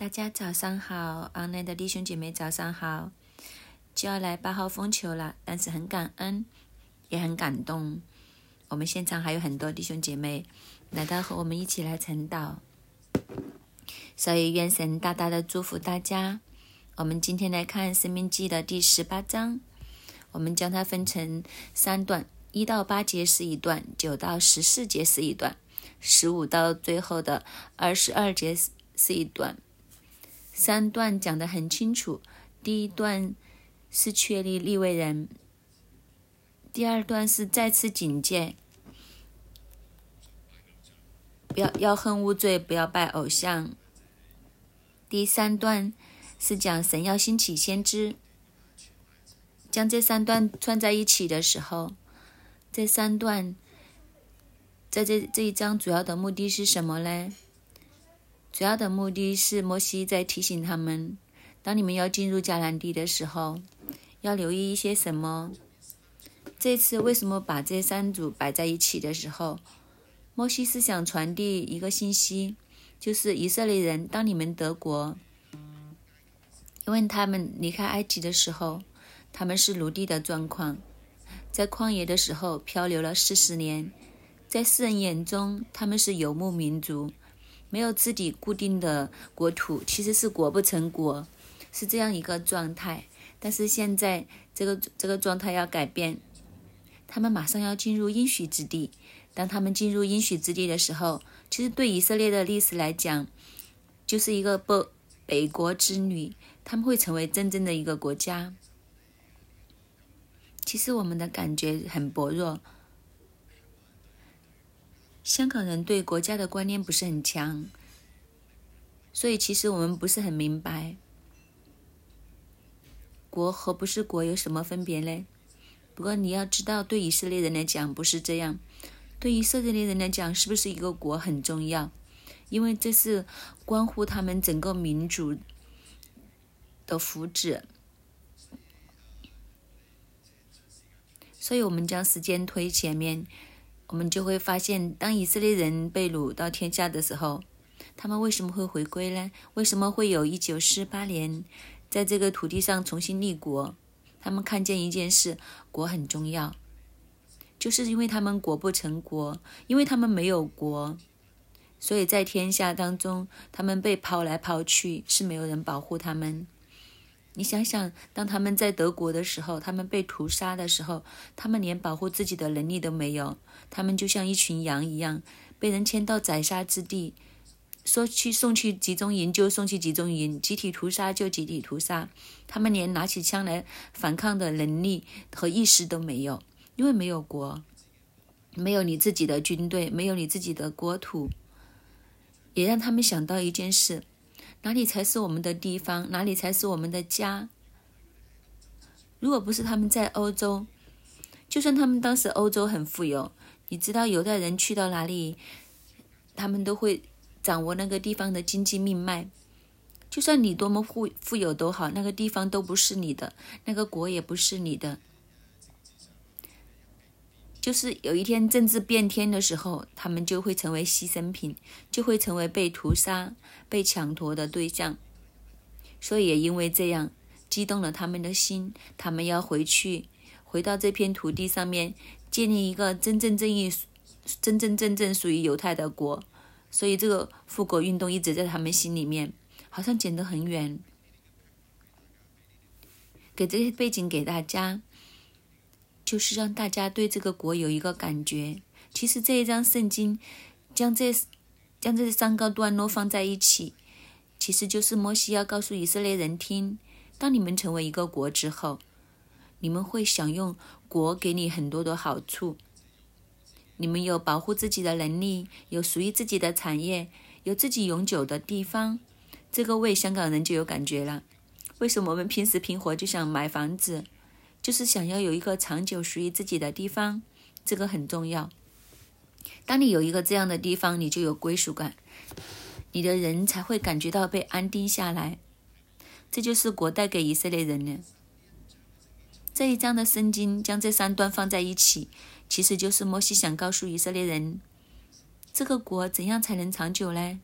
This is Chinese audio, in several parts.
大家早上好阿南的弟兄姐妹早上好，就要来八号风球了，但是很感恩，也很感动。我们现场还有很多弟兄姐妹来到和我们一起来晨祷，所以愿神大大的祝福大家。我们今天来看《生命记》的第十八章，我们将它分成三段，一到八节是一段，九到十四节是一段，十五到最后的二十二节是一段。三段讲得很清楚，第一段是确立立位人，第二段是再次警戒，不要要恨无罪，不要拜偶像。第三段是讲神要兴起先知，将这三段串在一起的时候，这三段在这这一章主要的目的是什么呢？主要的目的是摩西在提醒他们：当你们要进入迦南地的时候，要留意一些什么。这次为什么把这三组摆在一起的时候，摩西是想传递一个信息，就是以色列人，当你们得国，因为他们离开埃及的时候，他们是奴隶的状况，在旷野的时候漂流了四十年，在世人眼中他们是游牧民族。没有自己固定的国土，其实是国不成国，是这样一个状态。但是现在这个这个状态要改变，他们马上要进入应许之地。当他们进入应许之地的时候，其实对以色列的历史来讲，就是一个北北国之旅，他们会成为真正的一个国家。其实我们的感觉很薄弱。香港人对国家的观念不是很强，所以其实我们不是很明白，国和不是国有什么分别呢？不过你要知道，对以色列人来讲不是这样，对以色列人来讲，是不是一个国很重要？因为这是关乎他们整个民族的福祉。所以我们将时间推前面。我们就会发现，当以色列人被掳到天下的时候，他们为什么会回归呢？为什么会有一九四八年在这个土地上重新立国？他们看见一件事：国很重要，就是因为他们国不成国，因为他们没有国，所以在天下当中，他们被抛来抛去，是没有人保护他们。你想想，当他们在德国的时候，他们被屠杀的时候，他们连保护自己的能力都没有，他们就像一群羊一样，被人牵到宰杀之地，说去送去集中营就送去集中营，集体屠杀就集体屠杀，他们连拿起枪来反抗的能力和意识都没有，因为没有国，没有你自己的军队，没有你自己的国土，也让他们想到一件事。哪里才是我们的地方？哪里才是我们的家？如果不是他们在欧洲，就算他们当时欧洲很富有，你知道犹太人去到哪里，他们都会掌握那个地方的经济命脉。就算你多么富富有都好，那个地方都不是你的，那个国也不是你的。就是有一天政治变天的时候，他们就会成为牺牲品，就会成为被屠杀、被抢夺的对象。所以也因为这样，激动了他们的心，他们要回去，回到这片土地上面，建立一个真正正义、真真正正属于犹太的国。所以这个复国运动一直在他们心里面，好像剪得很远。给这些背景给大家。就是让大家对这个国有一个感觉。其实这一章圣经将这将这三个段落放在一起，其实就是摩西要告诉以色列人听：当你们成为一个国之后，你们会享用国给你很多的好处。你们有保护自己的能力，有属于自己的产业，有自己永久的地方。这个为香港人就有感觉了。为什么我们平时拼活就想买房子？就是想要有一个长久属于自己的地方，这个很重要。当你有一个这样的地方，你就有归属感，你的人才会感觉到被安定下来。这就是国带给以色列人的。这一章的圣经将这三段放在一起，其实就是摩西想告诉以色列人，这个国怎样才能长久呢？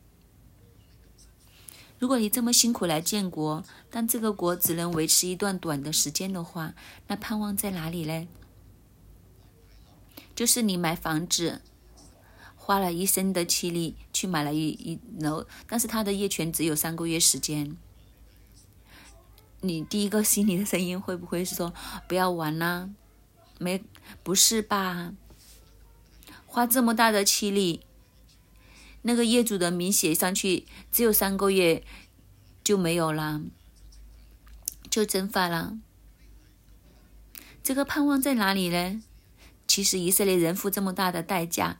如果你这么辛苦来建国，但这个国只能维持一段短的时间的话，那盼望在哪里呢？就是你买房子，花了一生的气力去买了一一楼，但是它的业权只有三个月时间。你第一个心里的声音会不会是说不要玩啦？没，不是吧？花这么大的气力。那个业主的名写上去，只有三个月就没有了，就蒸发了。这个盼望在哪里呢？其实以色列人付这么大的代价，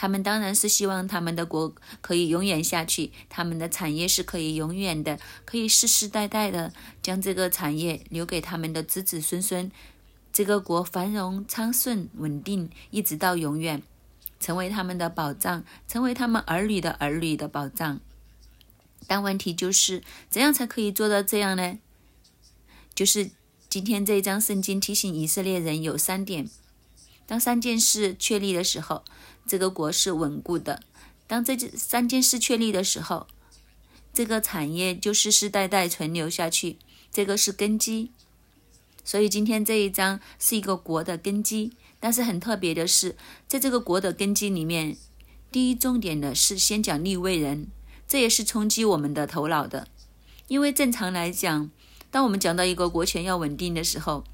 他们当然是希望他们的国可以永远下去，他们的产业是可以永远的，可以世世代代的将这个产业留给他们的子子孙孙，这个国繁荣昌盛稳定，一直到永远。成为他们的保障，成为他们儿女的儿女的保障。但问题就是，怎样才可以做到这样呢？就是今天这一章圣经提醒以色列人有三点：当三件事确立的时候，这个国是稳固的；当这三件事确立的时候，这个产业就世世代代存留下去，这个是根基。所以今天这一章是一个国的根基。但是很特别的是，在这个国的根基里面，第一重点的是先讲立位人，这也是冲击我们的头脑的。因为正常来讲，当我们讲到一个国权要稳定的时候，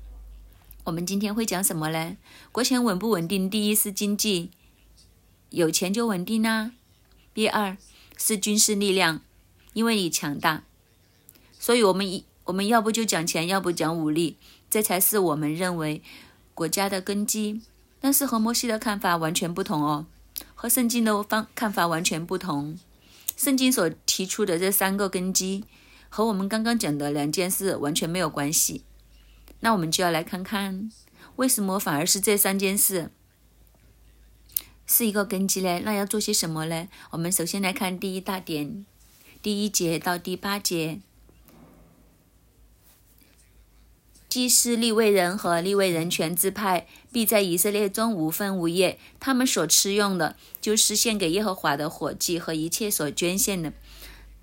我们今天会讲什么呢？国权稳不稳定？第一是经济，有钱就稳定啦；第二是军事力量，因为你强大，所以我们一我们要不就讲钱，要不讲武力，这才是我们认为。国家的根基，但是和摩西的看法完全不同哦，和圣经的方看法完全不同。圣经所提出的这三个根基，和我们刚刚讲的两件事完全没有关系。那我们就要来看看，为什么反而是这三件事是一个根基呢？那要做些什么呢？我们首先来看第一大点，第一节到第八节。祭司立位人和立位人全支派必在以色列中无分无业，他们所吃用的，就是献给耶和华的火祭和一切所捐献的。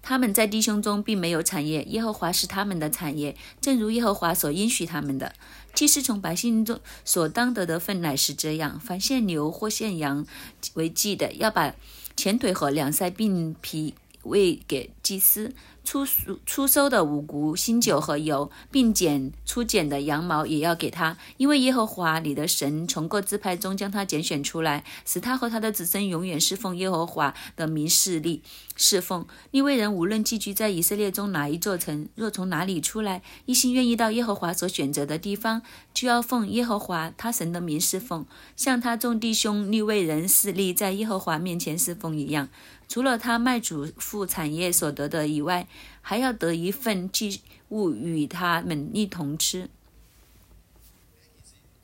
他们在弟兄中并没有产业，耶和华是他们的产业，正如耶和华所应许他们的。祭司从百姓中所当得的份乃是这样：凡献牛或献羊为祭的，要把前腿和两腮并皮喂给祭司。出收出收的五谷、新酒和油，并剪出剪的羊毛也要给他，因为耶和华你的神从各支派中将他拣选出来，使他和他的子孙永远侍奉耶和华的名势力。侍奉利未人无论寄居在以色列中哪一座城，若从哪里出来，一心愿意到耶和华所选择的地方，就要奉耶和华他神的名侍奉，像他众弟兄利未人势力在耶和华面前侍奉一样。除了他卖主父产业所得的以外，还要得一份祭物与他们一同吃。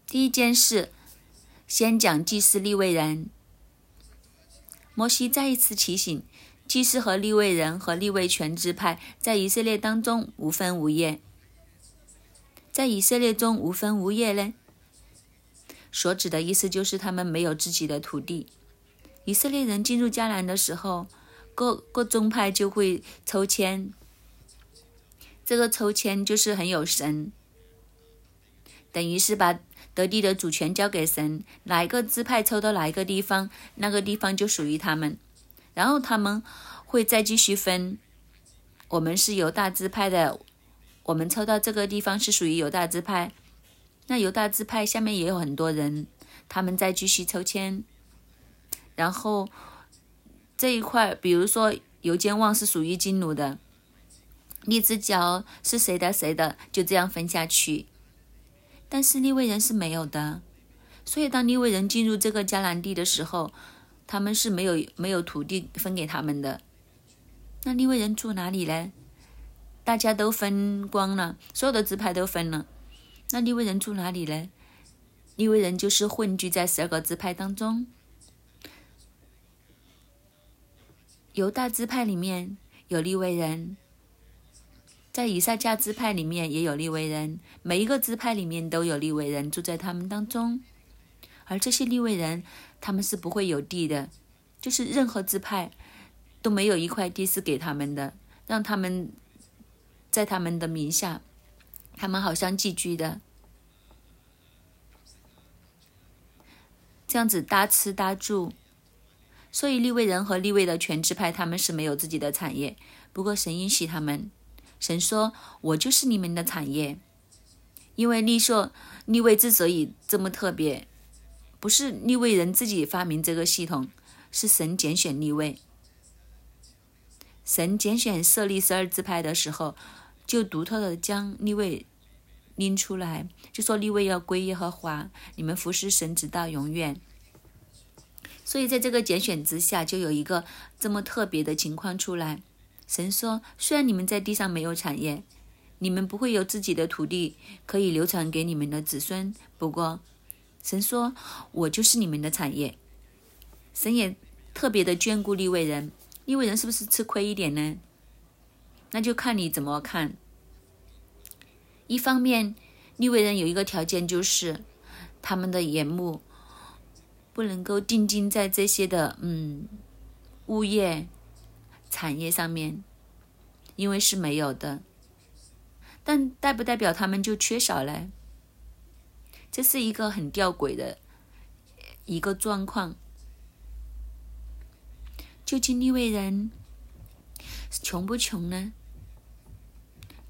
第一件事，先讲祭司立位人。摩西再一次提醒，祭司和立位人和立位全支派在以色列当中无分无业。在以色列中无分无业呢？所指的意思就是他们没有自己的土地。以色列人进入迦南的时候，各各宗派就会抽签。这个抽签就是很有神，等于是把得地的主权交给神，哪一个支派抽到哪一个地方，那个地方就属于他们。然后他们会再继续分，我们是犹大支派的，我们抽到这个地方是属于犹大支派。那犹大支派下面也有很多人，他们再继续抽签。然后这一块，比如说油尖旺是属于金奴的，荔枝角是谁的谁的，就这样分下去。但是利未人是没有的，所以当利未人进入这个迦南地的时候，他们是没有没有土地分给他们的。那利未人住哪里呢？大家都分光了，所有的支派都分了。那利未人住哪里呢？利未人就是混居在十二个支派当中。犹大支派里面有利未人，在以撒迦支派里面也有利未人，每一个支派里面都有利未人住在他们当中，而这些利未人他们是不会有地的，就是任何支派都没有一块地是给他们的，让他们在他们的名下，他们好像寄居的，这样子搭吃搭住。所以立位人和立位的全职派，他们是没有自己的产业。不过神允许他们，神说：“我就是你们的产业。”因为立说立位之所以这么特别，不是立位人自己发明这个系统，是神拣选立位。神拣选设立十二支派的时候，就独特的将立位拎出来，就说立位要归耶和华，你们服侍神直到永远。所以在这个拣选之下，就有一个这么特别的情况出来。神说：“虽然你们在地上没有产业，你们不会有自己的土地可以流传给你们的子孙。不过，神说我就是你们的产业。神也特别的眷顾利未人，利未人是不是吃亏一点呢？那就看你怎么看。一方面，利未人有一个条件，就是他们的眼目。”不能够定睛在这些的嗯物业产业上面，因为是没有的。但代不代表他们就缺少了？这是一个很吊诡的一个状况。究竟利未人穷不穷呢？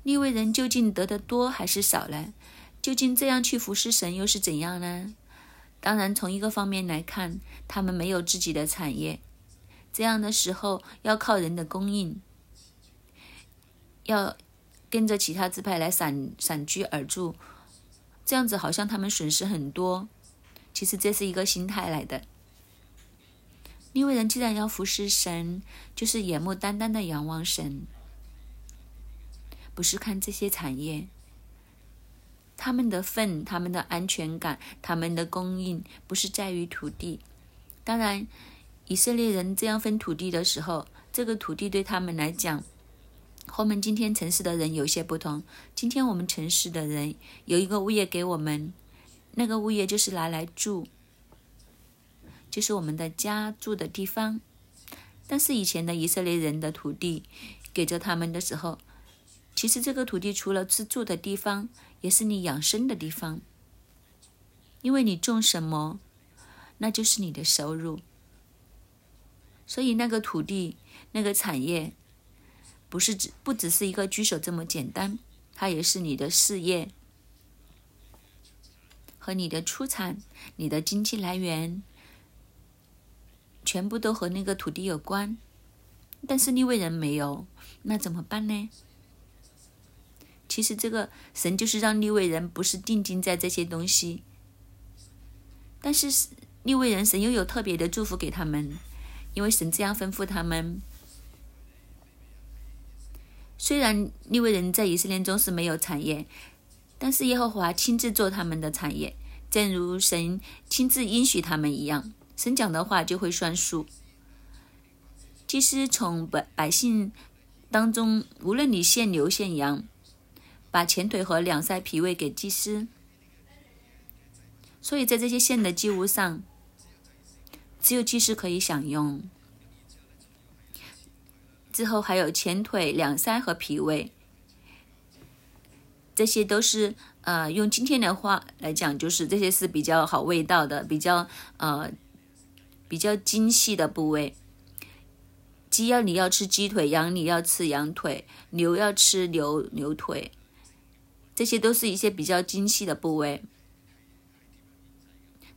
利未人究竟得的多还是少呢？究竟这样去服侍神又是怎样呢？当然，从一个方面来看，他们没有自己的产业，这样的时候要靠人的供应，要跟着其他支派来散散居而住，这样子好像他们损失很多。其实这是一个心态来的。因为人既然要服侍神，就是眼目单单的仰望神，不是看这些产业。他们的份、他们的安全感、他们的供应，不是在于土地。当然，以色列人这样分土地的时候，这个土地对他们来讲，和我们今天城市的人有些不同。今天我们城市的人有一个物业给我们，那个物业就是拿来住，就是我们的家住的地方。但是以前的以色列人的土地给着他们的时候，其实这个土地除了是住的地方。也是你养生的地方，因为你种什么，那就是你的收入。所以那个土地、那个产业，不是只不只是一个居所这么简单，它也是你的事业和你的出产、你的经济来源，全部都和那个土地有关。但是利未人没有，那怎么办呢？其实这个神就是让利未人不是定睛在这些东西，但是利未人神又有特别的祝福给他们，因为神这样吩咐他们。虽然利未人在以色列中是没有产业，但是耶和华亲自做他们的产业，正如神亲自应许他们一样，神讲的话就会算数。其实从百百姓当中，无论你献牛献羊。把前腿和两腮脾胃给祭司，所以在这些线的祭物上，只有祭司可以享用。之后还有前腿、两腮和脾胃，这些都是呃，用今天的话来讲，就是这些是比较好味道的、比较呃比较精细的部位。鸡要你要吃鸡腿，羊你要吃羊腿，牛要吃牛牛腿。这些都是一些比较精细的部位。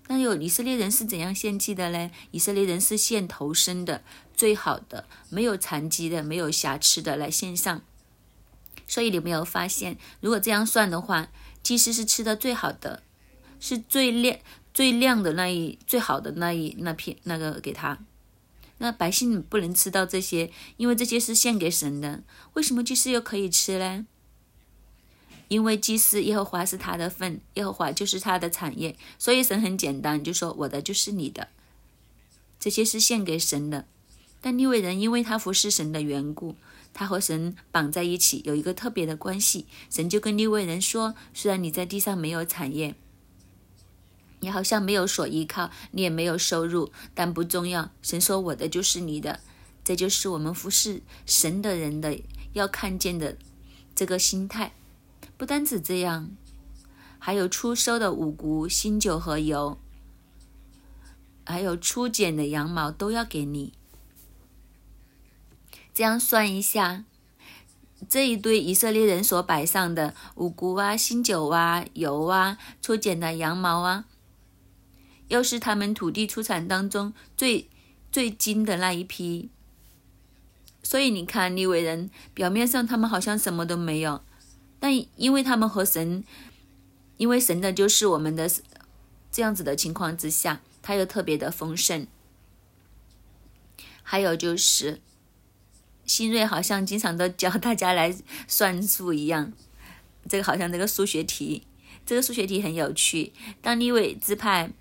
那有以色列人是怎样献祭的呢？以色列人是献头生的，最好的，没有残疾的，没有瑕疵的来献上。所以你没有发现，如果这样算的话，祭司是吃的最好的，是最亮、最亮的那一、最好的那一那片那个给他。那百姓不能吃到这些，因为这些是献给神的。为什么祭司又可以吃呢？因为祭司耶和华是他的份，耶和华就是他的产业，所以神很简单，就说我的就是你的，这些是献给神的。但利未人因为他服侍神的缘故，他和神绑在一起，有一个特别的关系。神就跟利未人说：虽然你在地上没有产业，你好像没有所依靠，你也没有收入，但不重要。神说我的就是你的，这就是我们服侍神的人的要看见的这个心态。不单止这样，还有初收的五谷、新酒和油，还有初剪的羊毛都要给你。这样算一下，这一堆以色列人所摆上的五谷啊、新酒啊、油啊、初剪的羊毛啊，又是他们土地出产当中最最精的那一批。所以你看，利未人表面上他们好像什么都没有，但因为他们和神，因为神的就是我们的这样子的情况之下，他又特别的丰盛。还有就是。新锐好像经常都教大家来算数一样，这个好像这个数学题，这个数学题很有趣。当利未支派，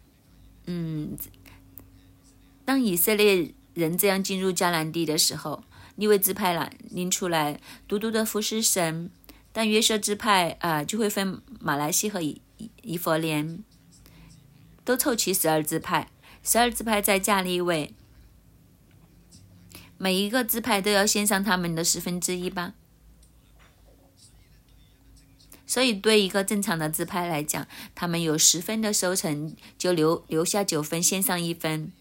嗯，当以色列人这样进入迦南地的时候，利未支派了拎出来，独独的服侍神。但约瑟支派啊，就会分马来西和以以佛连，都凑齐十二支派，十二支派在加利位。每一个支派都要献上他们的十分之一吧，所以对一个正常的支派来讲，他们有十分的收成，就留留下九分，献上一分。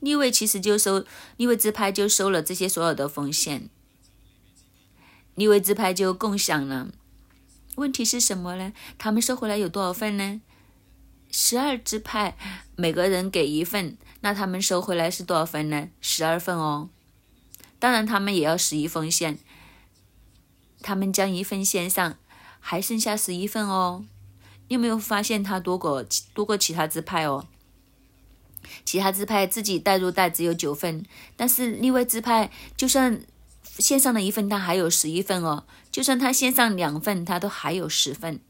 立位其实就收，立位支派就收了这些所有的奉献，立位支派就共享了。问题是什么呢？他们收回来有多少份呢？十二支派每个人给一份。那他们收回来是多少份呢？十二份哦。当然，他们也要十一封线。他们将一份线上，还剩下十一份哦。你有没有发现他多过多过其他支派哦？其他支派自己带入袋只有九份，但是另外支派就算线上的一份，他还有十一份哦。就算他线上两份，他都还有十份。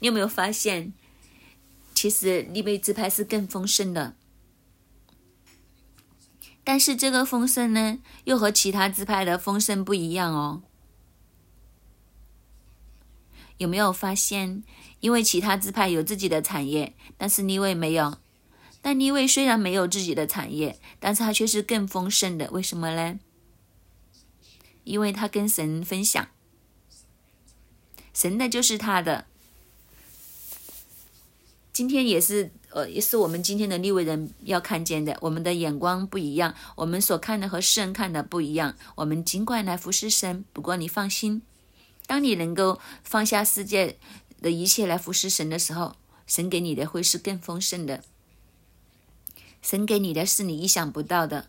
你有没有发现，其实利未支派是更丰盛的？但是这个丰盛呢，又和其他自拍的丰盛不一样哦。有没有发现？因为其他自拍有自己的产业，但是尼位没有。但尼位虽然没有自己的产业，但是他却是更丰盛的。为什么呢？因为他跟神分享，神的就是他的。今天也是。呃，也是我们今天的立位人要看见的。我们的眼光不一样，我们所看的和世人看的不一样。我们尽管来服侍神，不过你放心，当你能够放下世界的一切来服侍神的时候，神给你的会是更丰盛的。神给你的是你意想不到的。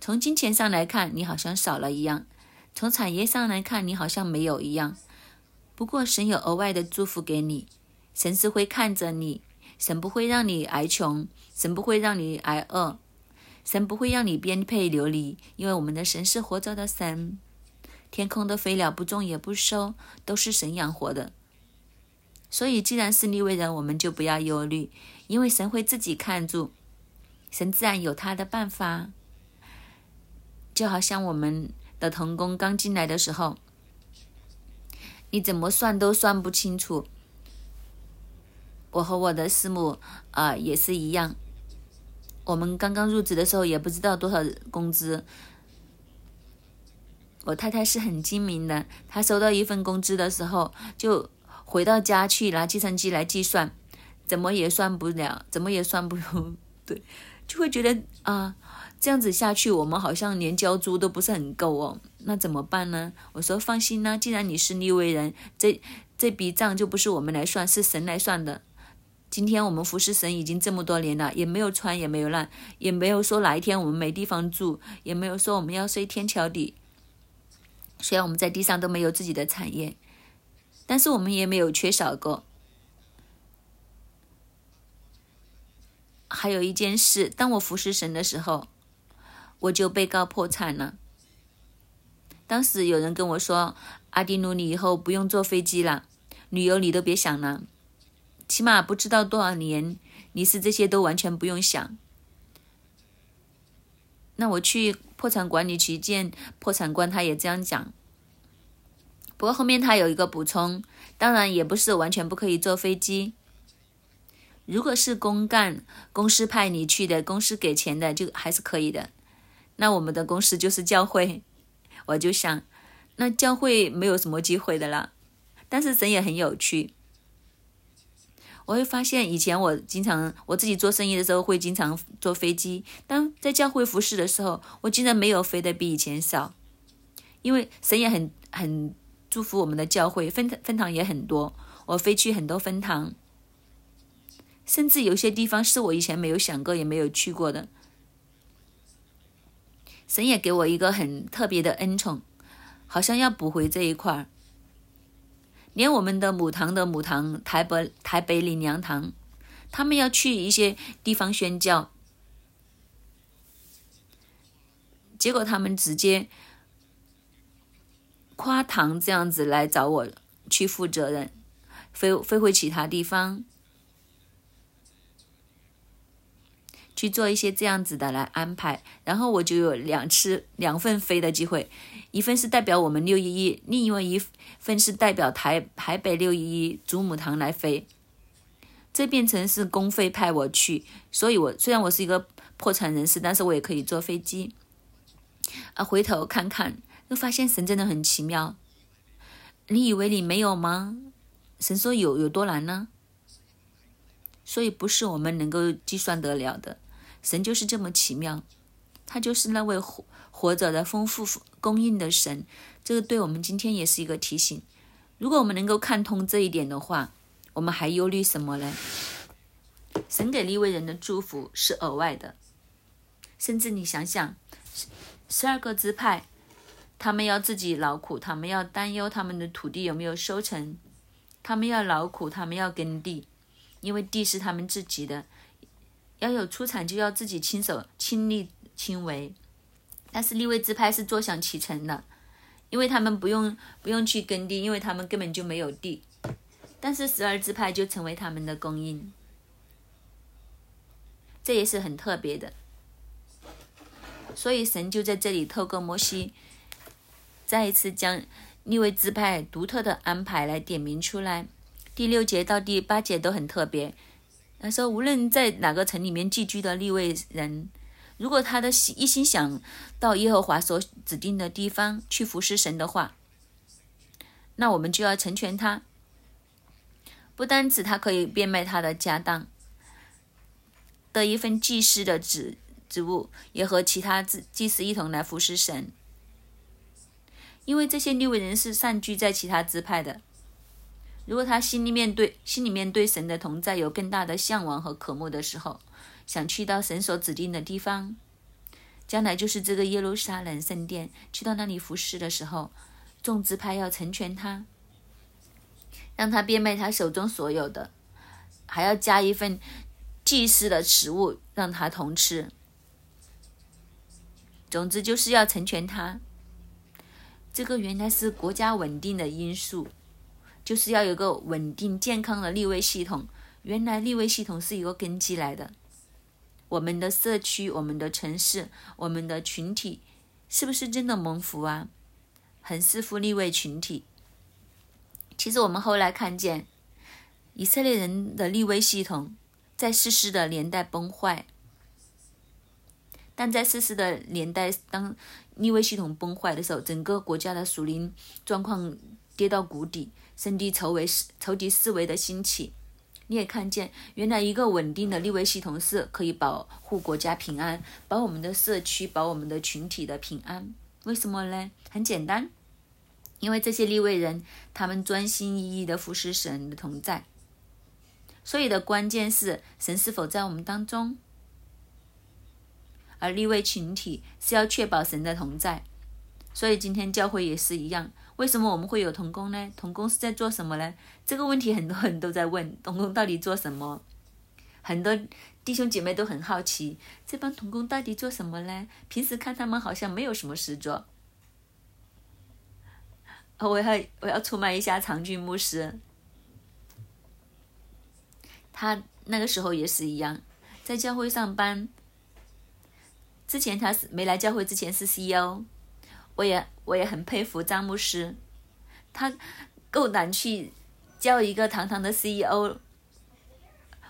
从金钱上来看，你好像少了一样；从产业上来看，你好像没有一样。不过神有额外的祝福给你，神是会看着你。神不会让你挨穷，神不会让你挨饿，神不会让你颠沛流离，因为我们的神是活着的神。天空的飞鸟不种也不收，都是神养活的。所以，既然是利未人，我们就不要忧虑，因为神会自己看住，神自然有他的办法。就好像我们的童工刚进来的时候，你怎么算都算不清楚。我和我的师母啊也是一样，我们刚刚入职的时候也不知道多少工资。我太太是很精明的，她收到一份工资的时候，就回到家去拿计算机来计算，怎么也算不了，怎么也算不对，就会觉得啊，这样子下去，我们好像连交租都不是很够哦，那怎么办呢？我说放心啦，既然你是立威人，这这笔账就不是我们来算，是神来算的。今天我们服侍神已经这么多年了，也没有穿，也没有烂，也没有说哪一天我们没地方住，也没有说我们要睡天桥底。虽然我们在地上都没有自己的产业，但是我们也没有缺少过。还有一件事，当我服侍神的时候，我就被告破产了。当时有人跟我说：“阿迪努，你以后不用坐飞机了，旅游你都别想了。”起码不知道多少年，你是这些都完全不用想。那我去破产管理局见破产官，他也这样讲。不过后面他有一个补充，当然也不是完全不可以坐飞机。如果是公干，公司派你去的，公司给钱的，就还是可以的。那我们的公司就是教会，我就想，那教会没有什么机会的啦。但是神也很有趣，我会发现以前我经常我自己做生意的时候会经常坐飞机，当在教会服侍的时候，我竟然没有飞的比以前少，因为神也很很祝福我们的教会，分分堂也很多，我飞去很多分堂，甚至有些地方是我以前没有想过也没有去过的。神也给我一个很特别的恩宠，好像要补回这一块儿。连我们的母堂的母堂台北台北领娘堂，他们要去一些地方宣教，结果他们直接跨堂这样子来找我去负责任，飞飞回其他地方。去做一些这样子的来安排，然后我就有两次两份飞的机会，一份是代表我们六一一，另外一份是代表台台北六一一祖母堂来飞，这变成是公费派我去，所以我虽然我是一个破产人士，但是我也可以坐飞机。啊，回头看看，又发现神真的很奇妙。你以为你没有吗？神说有，有多难呢？所以不是我们能够计算得了的。神就是这么奇妙，他就是那位活活着的丰富供应的神。这个对我们今天也是一个提醒。如果我们能够看通这一点的话，我们还忧虑什么呢？神给立位人的祝福是额外的，甚至你想想，十二个支派，他们要自己劳苦，他们要担忧他们的土地有没有收成，他们要劳苦，他们要耕地，因为地是他们自己的。要有出产，就要自己亲手亲力亲为。但是立位支派是坐享其成的，因为他们不用不用去耕地，因为他们根本就没有地。但是十二支派就成为他们的供应，这也是很特别的。所以神就在这里透过摩西，再一次将立位支派独特的安排来点名出来。第六节到第八节都很特别。他说：“无论在哪个城里面寄居的立位人，如果他的心一心想到耶和华所指定的地方去服侍神的话，那我们就要成全他。不单指他可以变卖他的家当，得一份祭司的职职务，也和其他祭祭司一同来服侍神。因为这些立位人是散居在其他支派的。”如果他心里面对心里面对神的同在有更大的向往和渴慕的时候，想去到神所指定的地方，将来就是这个耶路撒冷圣殿，去到那里服侍的时候，众支派要成全他，让他变卖他手中所有的，还要加一份祭祀的食物让他同吃。总之就是要成全他。这个原来是国家稳定的因素。就是要有个稳定健康的立位系统。原来立位系统是一个根基来的。我们的社区、我们的城市、我们的群体，是不是真的蒙福啊？很适合立位群体。其实我们后来看见，以色列人的立位系统在世世的年代崩坏，但在世世的年代，当立位系统崩坏的时候，整个国家的属灵状况跌到谷底。圣地仇为仇敌思维的兴起，你也看见，原来一个稳定的立位系统是可以保护国家平安，保我们的社区，保我们的群体的平安。为什么呢？很简单，因为这些立位人，他们专心一意的服侍神的同在。所以的关键是神是否在我们当中，而立位群体是要确保神的同在。所以今天教会也是一样。为什么我们会有童工呢？童工是在做什么呢？这个问题很多人都在问，童工到底做什么？很多弟兄姐妹都很好奇，这帮童工到底做什么呢？平时看他们好像没有什么事做。我要我要出卖一下长俊牧师，他那个时候也是一样，在教会上班。之前他是没来教会之前是 CEO。我也我也很佩服张牧师，他够胆去叫一个堂堂的 CEO，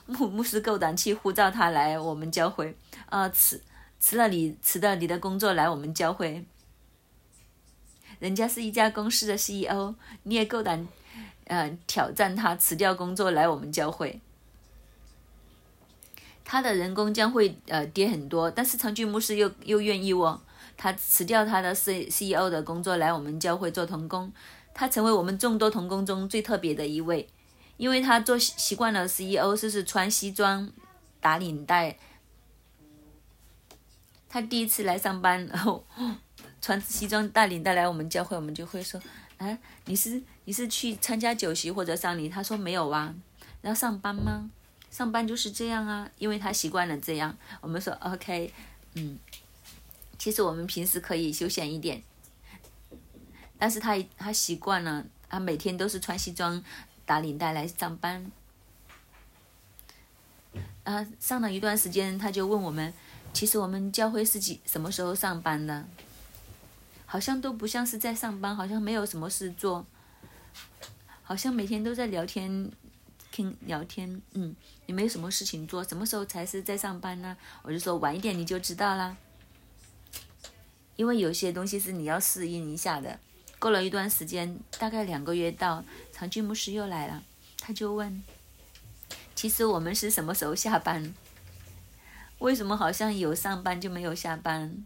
牧牧师够胆去呼召他来我们教会，啊辞辞了你辞了你的工作来我们教会，人家是一家公司的 CEO，你也够胆，呃，挑战他辞掉工作来我们教会。他的人工将会呃跌很多，但是长俊牧师又又愿意哦，他辞掉他的 C CEO 的工作来我们教会做童工，他成为我们众多童工中最特别的一位，因为他做习惯了 CEO 就是穿西装打领带。他第一次来上班，然后穿西装大领带来我们教会，我们就会说：“啊，你是你是去参加酒席或者丧礼？”他说：“没有啊。”要上班吗？上班就是这样啊，因为他习惯了这样。我们说：“OK，嗯，其实我们平时可以休闲一点。”但是他他习惯了，他每天都是穿西装打领带来上班。啊，上了一段时间，他就问我们。其实我们教会是几什么时候上班的？好像都不像是在上班，好像没有什么事做，好像每天都在聊天，听聊天，嗯，也没有什么事情做。什么时候才是在上班呢？我就说晚一点你就知道啦。因为有些东西是你要适应一下的。过了一段时间，大概两个月到，长居牧师又来了，他就问：其实我们是什么时候下班？为什么好像有上班就没有下班？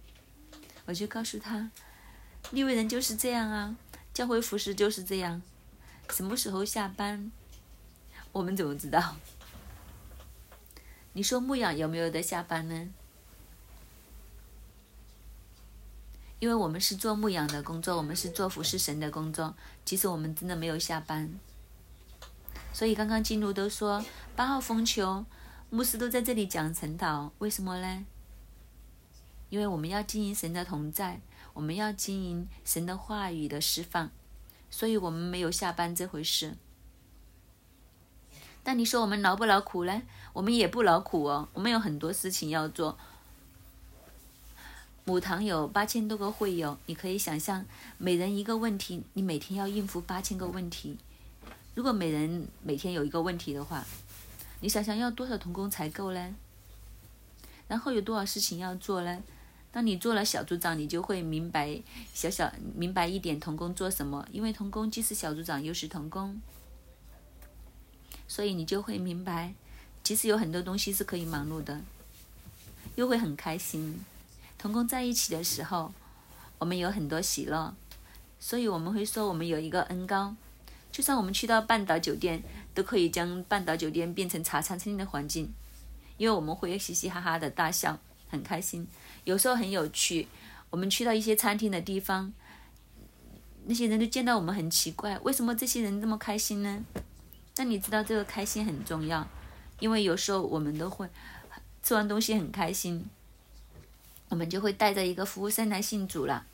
我就告诉他，利未人就是这样啊，教会服饰就是这样，什么时候下班，我们怎么知道？你说牧养有没有的下班呢？因为我们是做牧养的工作，我们是做服侍神的工作，其实我们真的没有下班。所以刚刚进入都说八号风球。牧师都在这里讲晨祷，为什么呢？因为我们要经营神的同在，我们要经营神的话语的释放，所以我们没有下班这回事。但你说我们劳不劳苦呢？我们也不劳苦哦，我们有很多事情要做。母堂有八千多个会友，你可以想象，每人一个问题，你每天要应付八千个问题。如果每人每天有一个问题的话，你想想要多少童工才够呢？然后有多少事情要做呢？当你做了小组长，你就会明白小小明白一点童工做什么，因为童工既是小组长又是童工，所以你就会明白，其实有很多东西是可以忙碌的，又会很开心。同工在一起的时候，我们有很多喜乐，所以我们会说我们有一个恩高。就算我们去到半岛酒店。都可以将半岛酒店变成茶餐厅的环境，因为我们会嘻嘻哈哈的大笑，很开心。有时候很有趣，我们去到一些餐厅的地方，那些人都见到我们很奇怪，为什么这些人这么开心呢？那你知道这个开心很重要，因为有时候我们都会吃完东西很开心，我们就会带着一个服务生来信主了，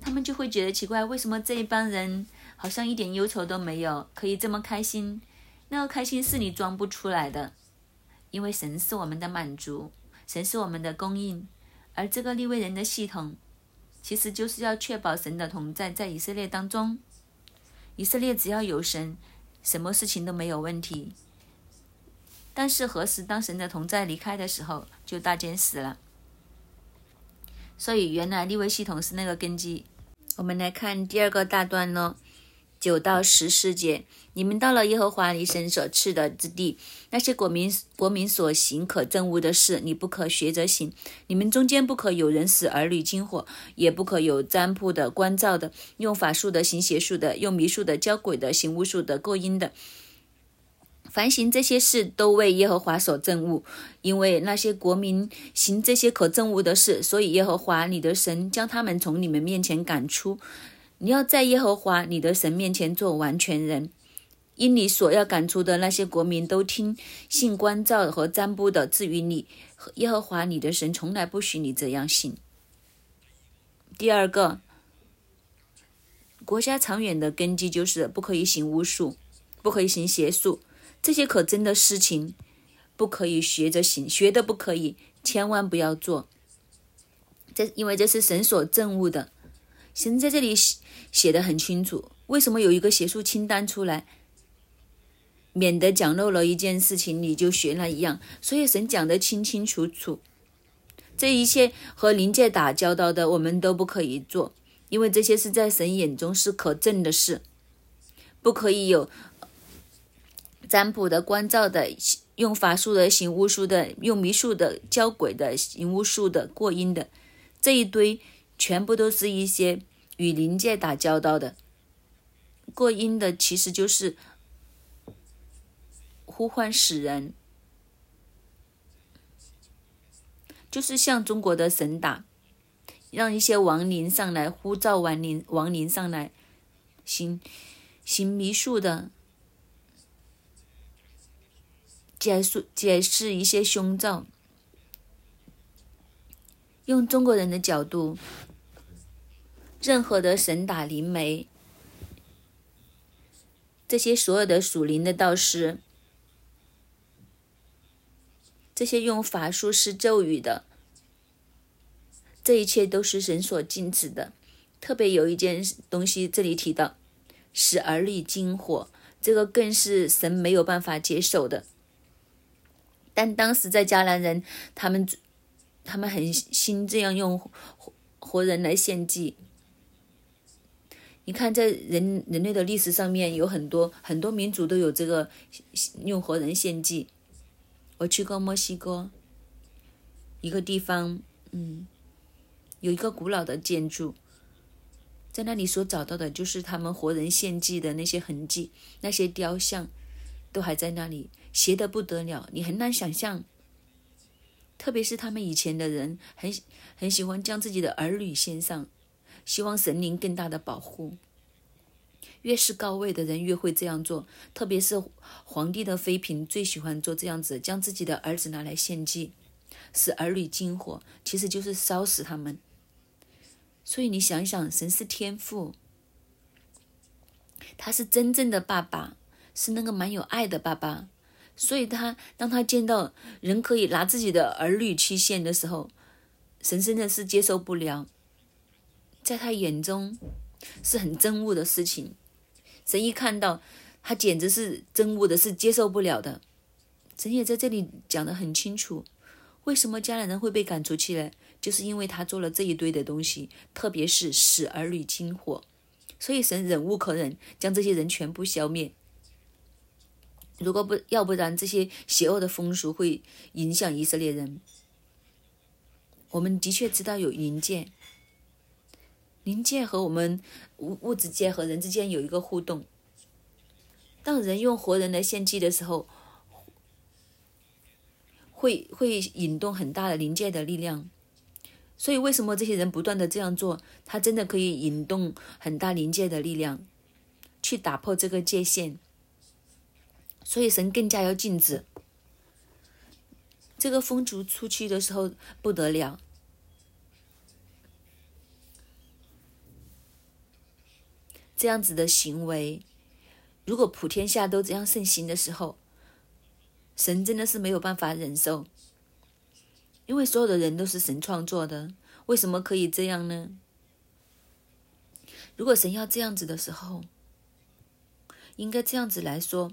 他们就会觉得奇怪，为什么这一帮人？好像一点忧愁都没有，可以这么开心，那个开心是你装不出来的，因为神是我们的满足，神是我们的供应，而这个立位人的系统，其实就是要确保神的同在在以色列当中。以色列只要有神，什么事情都没有问题。但是何时当神的同在离开的时候，就大件事了。所以原来立位系统是那个根基。我们来看第二个大段呢。九到十四节，你们到了耶和华你神所赐的之地，那些国民国民所行可憎恶的事，你不可学着行。你们中间不可有人使儿女惊火，也不可有占卜的、关照的、用法术的、行邪术的、用迷术的、教鬼的、行巫术的、过阴的。凡行这些事，都为耶和华所憎恶。因为那些国民行这些可憎恶的事，所以耶和华你的神将他们从你们面前赶出。你要在耶和华你的神面前做完全人，因你所要赶出的那些国民都听信关照和占卜的，至于你，耶和华你的神从来不许你这样信。第二个，国家长远的根基就是不可以行巫术，不可以行邪术，这些可真的事情不可以学着行，学的不可以，千万不要做。这因为这是神所憎恶的。神在这里写写的很清楚，为什么有一个邪术清单出来，免得讲漏了一件事情你就学了一样。所以神讲得清清楚楚，这一切和灵界打交道的我们都不可以做，因为这些是在神眼中是可证的事，不可以有占卜的、关照的、用法术的、行巫术的、用迷术的、教鬼的、行巫术的、过阴的，这一堆全部都是一些与灵界打交道的。过阴的其实就是呼唤死人。就是向中国的神打，让一些亡灵上来呼召亡灵，亡灵上来行行迷术的，解释解释一些凶兆。用中国人的角度，任何的神打灵媒，这些所有的属灵的道士。这些用法术施咒语的，这一切都是神所禁止的。特别有一件东西，这里提到使儿女惊火，这个更是神没有办法接受的。但当时在迦南人，他们他们很心这样用活活人来献祭。你看，在人人类的历史上面，有很多很多民族都有这个 用活人献祭。我去过墨西哥一个地方，嗯，有一个古老的建筑，在那里所找到的就是他们活人献祭的那些痕迹，那些雕像都还在那里，邪的不得了，你很难想象。特别是他们以前的人，很很喜欢将自己的儿女献上，希望神灵更大的保护。越是高位的人越会这样做，特别是皇帝的妃嫔最喜欢做这样子，将自己的儿子拿来献祭，使儿女惊火，其实就是烧死他们。所以你想想，神是天父，他是真正的爸爸，是那个蛮有爱的爸爸，所以他当他见到人可以拿自己的儿女去献的时候，神真的是接受不了，在他眼中是很憎恶的事情。神一看到，他简直是憎恶的，是接受不了的。神也在这里讲得很清楚，为什么迦南人会被赶出去呢？就是因为他做了这一堆的东西，特别是使儿女惊火，所以神忍无可忍，将这些人全部消灭。如果不要不然，这些邪恶的风俗会影响以色列人。我们的确知道有灵界。灵界和我们物物质界和人之间有一个互动。当人用活人来献祭的时候，会会引动很大的灵界的力量。所以，为什么这些人不断的这样做？他真的可以引动很大灵界的力量，去打破这个界限。所以，神更加要禁止这个风烛出去的时候不得了。这样子的行为，如果普天下都这样盛行的时候，神真的是没有办法忍受。因为所有的人都是神创作的，为什么可以这样呢？如果神要这样子的时候，应该这样子来说：，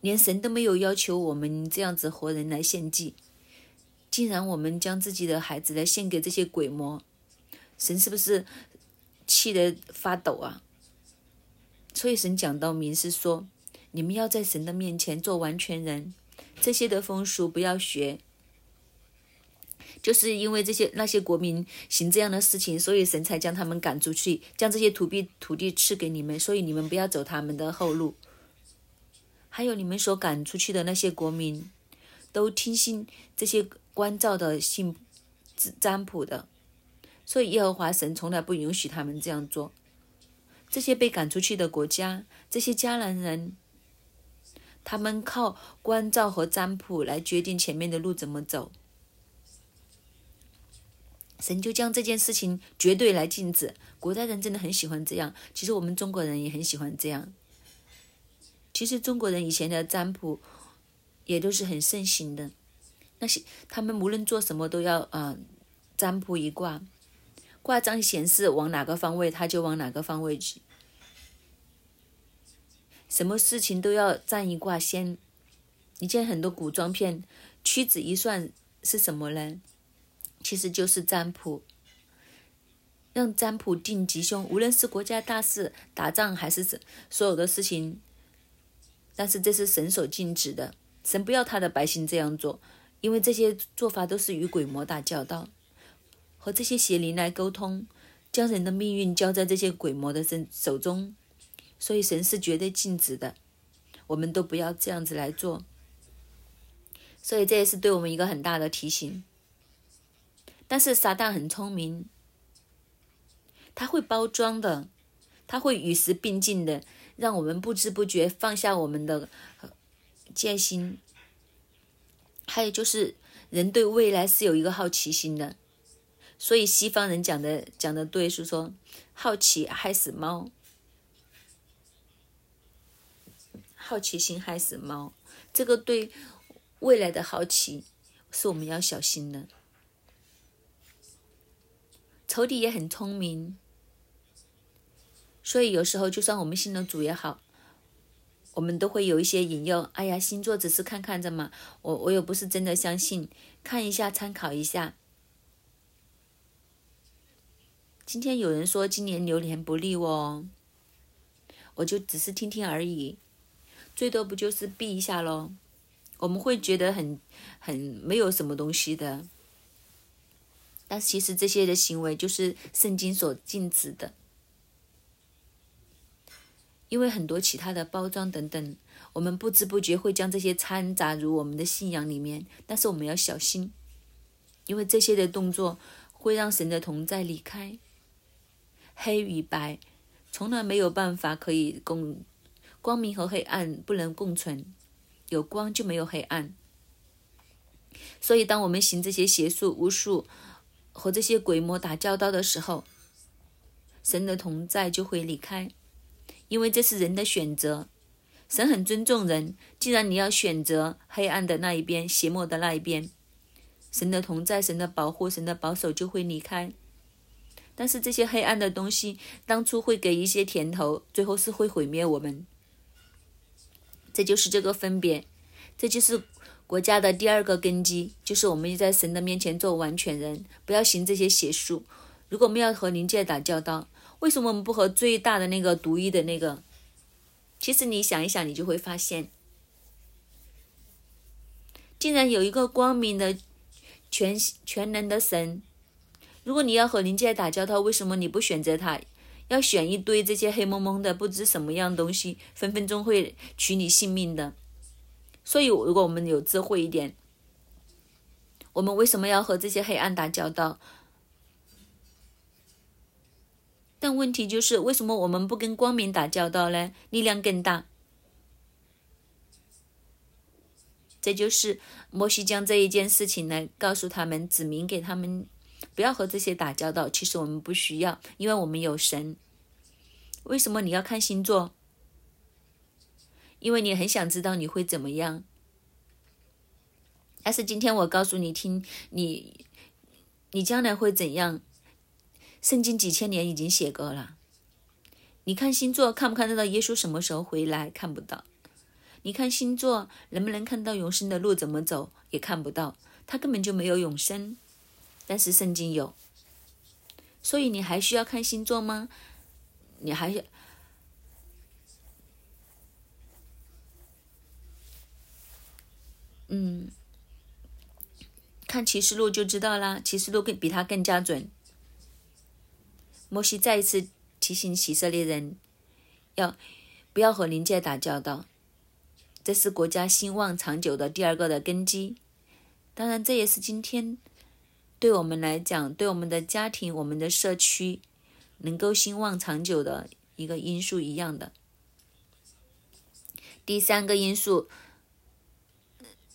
连神都没有要求我们这样子活人来献祭，竟然我们将自己的孩子来献给这些鬼魔，神是不是气得发抖啊？所以神讲到明是说，你们要在神的面前做完全人，这些的风俗不要学。就是因为这些那些国民行这样的事情，所以神才将他们赶出去，将这些土地土地赐给你们，所以你们不要走他们的后路。还有你们所赶出去的那些国民，都听信这些关照的信占卜的，所以耶和华神从来不允许他们这样做。这些被赶出去的国家，这些迦南人，他们靠关照和占卜来决定前面的路怎么走。神就将这件事情绝对来禁止。古代人真的很喜欢这样，其实我们中国人也很喜欢这样。其实中国人以前的占卜也都是很盛行的，那些他们无论做什么都要啊占卜一卦。卦章显示往哪个方位，他就往哪个方位去。什么事情都要占一卦先。你见很多古装片，屈指一算是什么呢？其实就是占卜。让占卜定吉凶，无论是国家大事、打仗还是所有的事情，但是这是神所禁止的，神不要他的百姓这样做，因为这些做法都是与鬼魔打交道，和这些邪灵来沟通，将人的命运交在这些鬼魔的身手中，所以神是绝对禁止的，我们都不要这样子来做。所以这也是对我们一个很大的提醒。但是撒旦很聪明，他会包装的，他会与时并进的，让我们不知不觉放下我们的戒心。还有就是，人对未来是有一个好奇心的，所以西方人讲的讲的对，是说好奇害死猫，好奇心害死猫。这个对未来的好奇，是我们要小心的。仇敌也很聪明，所以有时候就算我们信了主也好，我们都会有一些引诱。哎呀，星座只是看看着嘛，我我又不是真的相信，看一下参考一下。今天有人说今年流年不利哦，我就只是听听而已，最多不就是避一下咯。我们会觉得很很没有什么东西的。但其实这些的行为就是圣经所禁止的，因为很多其他的包装等等，我们不知不觉会将这些掺杂入我们的信仰里面。但是我们要小心，因为这些的动作会让神的同在离开。黑与白从来没有办法可以共，光明和黑暗不能共存，有光就没有黑暗。所以当我们行这些邪术巫术，和这些鬼魔打交道的时候，神的同在就会离开，因为这是人的选择。神很尊重人，既然你要选择黑暗的那一边、邪魔的那一边，神的同在、神的保护、神的保守就会离开。但是这些黑暗的东西，当初会给一些甜头，最后是会毁灭我们。这就是这个分别，这就是。国家的第二个根基就是我们在神的面前做完全人，不要行这些邪术。如果我们要和灵界打交道，为什么我们不和最大的那个独一的那个？其实你想一想，你就会发现，竟然有一个光明的、全全能的神。如果你要和灵界打交道，为什么你不选择他？要选一堆这些黑蒙蒙的不知什么样东西，分分钟会取你性命的。所以，如果我们有智慧一点，我们为什么要和这些黑暗打交道？但问题就是，为什么我们不跟光明打交道呢？力量更大。这就是摩西将这一件事情来告诉他们，指明给他们，不要和这些打交道。其实我们不需要，因为我们有神。为什么你要看星座？因为你很想知道你会怎么样，但是今天我告诉你听，你你将来会怎样？圣经几千年已经写过了。你看星座看不看得到耶稣什么时候回来？看不到。你看星座能不能看到永生的路怎么走？也看不到。他根本就没有永生，但是圣经有。所以你还需要看星座吗？你还？嗯，看启示录就知道啦，启示录更比他更加准。摩西再一次提醒以色列人，要不要和灵界打交道，这是国家兴旺长久的第二个的根基。当然，这也是今天对我们来讲，对我们的家庭、我们的社区能够兴旺长久的一个因素一样的。第三个因素。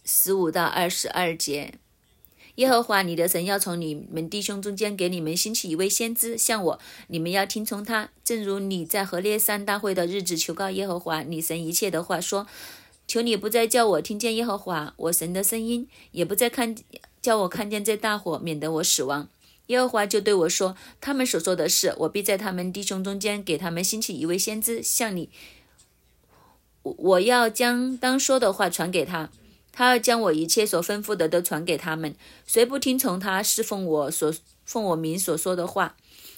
十五到二十二节，耶和华你的神要从你们弟兄中间给你们兴起一位先知，像我，你们要听从他。正如你在何烈山大会的日子求告耶和华你神一切的话，说：求你不再叫我听见耶和华我神的声音，也不再看叫我看见这大火，免得我死亡。耶和华就对我说：他们所说的事，我必在他们弟兄中间给他们兴起一位先知，像你。我我要将当说的话传给他。他要将我一切所吩咐的都传给他们，谁不听从他侍奉我所奉我名所说的话，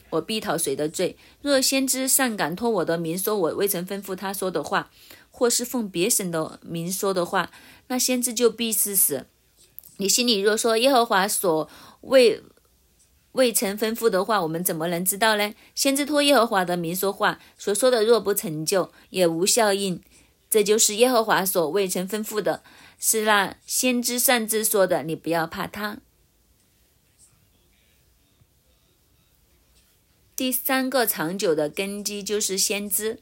我必讨谁的罪？若先知善敢托我的名说，我未曾吩咐他说的话，或是奉别神的名说的话，那先知就必是死。你心里若说耶和华所未未曾吩咐的话，我们怎么能知道呢？先知托耶和华的名说话，所说的若不成就，也无效应。这就是耶和华所未曾吩咐的，是那先知擅自说的。你不要怕他。第三个长久的根基就是先知。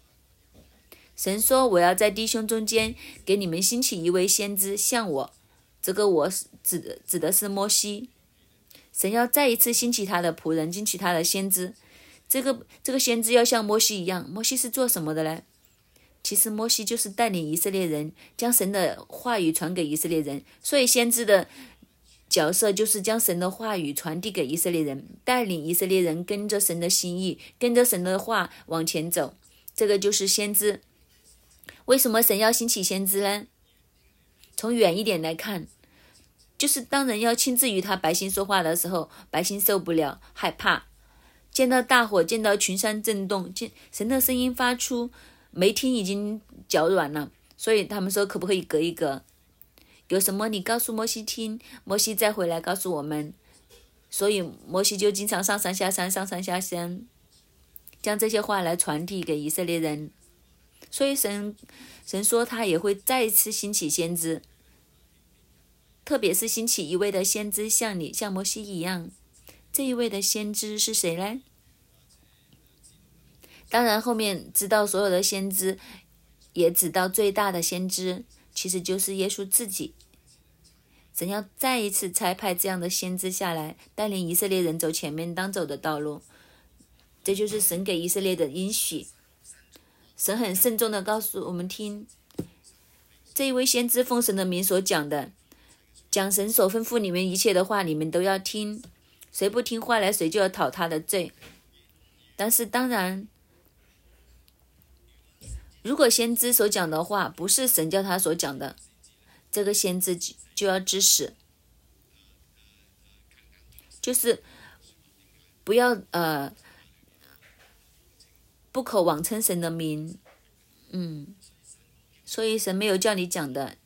神说：“我要在弟兄中间给你们兴起一位先知，像我。”这个“我”指的指的是摩西。神要再一次兴起他的仆人，兴起他的先知。这个这个先知要像摩西一样。摩西是做什么的呢？其实摩西就是带领以色列人将神的话语传给以色列人。所以先知的。角色就是将神的话语传递给以色列人，带领以色列人跟着神的心意，跟着神的话往前走。这个就是先知。为什么神要兴起先知呢？从远一点来看，就是当人要亲自与他百姓说话的时候，百姓受不了，害怕。见到大火，见到群山震动，见神的声音发出，没听已经脚软了。所以他们说，可不可以隔一隔？有什么你告诉摩西听，摩西再回来告诉我们。所以摩西就经常上山下山，上山下山，将这些话来传递给以色列人。所以神神说他也会再次兴起先知，特别是兴起一位的先知像你像摩西一样。这一位的先知是谁呢？当然后面知道所有的先知，也知道最大的先知其实就是耶稣自己。神要再一次差派这样的先知下来，带领以色列人走前面当走的道路，这就是神给以色列的应许。神很慎重的告诉我们听，这一位先知奉神的名所讲的，讲神所吩咐你们一切的话，你们都要听。谁不听话来，谁就要讨他的罪。但是当然，如果先知所讲的话不是神叫他所讲的，这个先知。就就要知识，就是不要呃不可妄称神的名，嗯，所以神没有叫你讲的，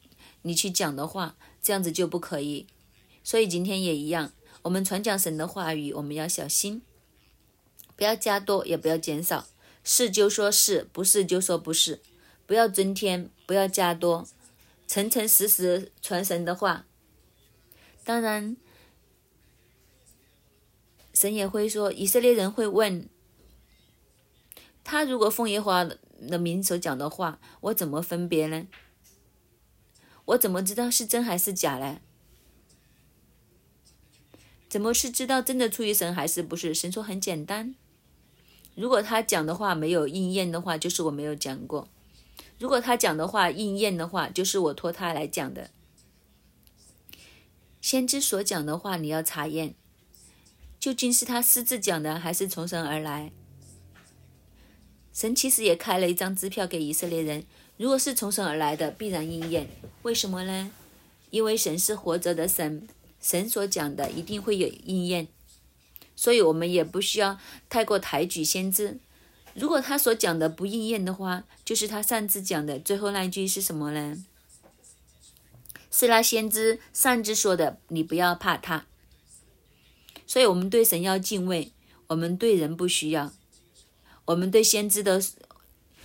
你去讲的话，这样子就不可以。所以今天也一样，我们传讲神的话语，我们要小心，不要加多，也不要减少，是就说是不是就说不是，不要增添，不要加多。诚诚实实传神的话，当然，神也会说，以色列人会问：他如果奉耶和华的名所讲的话，我怎么分别呢？我怎么知道是真还是假呢？怎么是知道真的出于神还是不是？神说很简单，如果他讲的话没有应验的话，就是我没有讲过。如果他讲的话应验的话，就是我托他来讲的。先知所讲的话，你要查验，究竟是他私自讲的，还是从神而来？神其实也开了一张支票给以色列人，如果是从神而来的，必然应验。为什么呢？因为神是活着的神，神所讲的一定会有应验，所以我们也不需要太过抬举先知。如果他所讲的不应验的话，就是他擅自讲的。最后那一句是什么呢？是那先知擅自说的。你不要怕他。所以，我们对神要敬畏，我们对人不需要。我们对先知的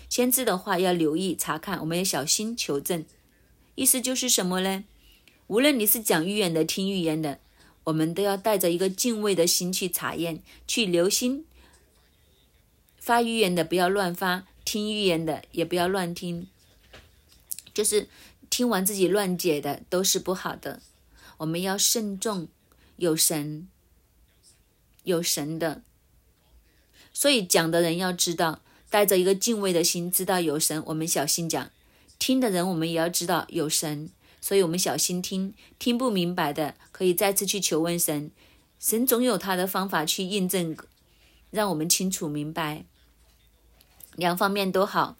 先知的话要留意查看，我们要小心求证。意思就是什么呢？无论你是讲预言的、听预言的，我们都要带着一个敬畏的心去查验，去留心。发预言的不要乱发，听预言的也不要乱听，就是听完自己乱解的都是不好的。我们要慎重，有神，有神的。所以讲的人要知道，带着一个敬畏的心，知道有神，我们小心讲；听的人，我们也要知道有神，所以我们小心听。听不明白的，可以再次去求问神，神总有他的方法去印证，让我们清楚明白。两方面都好。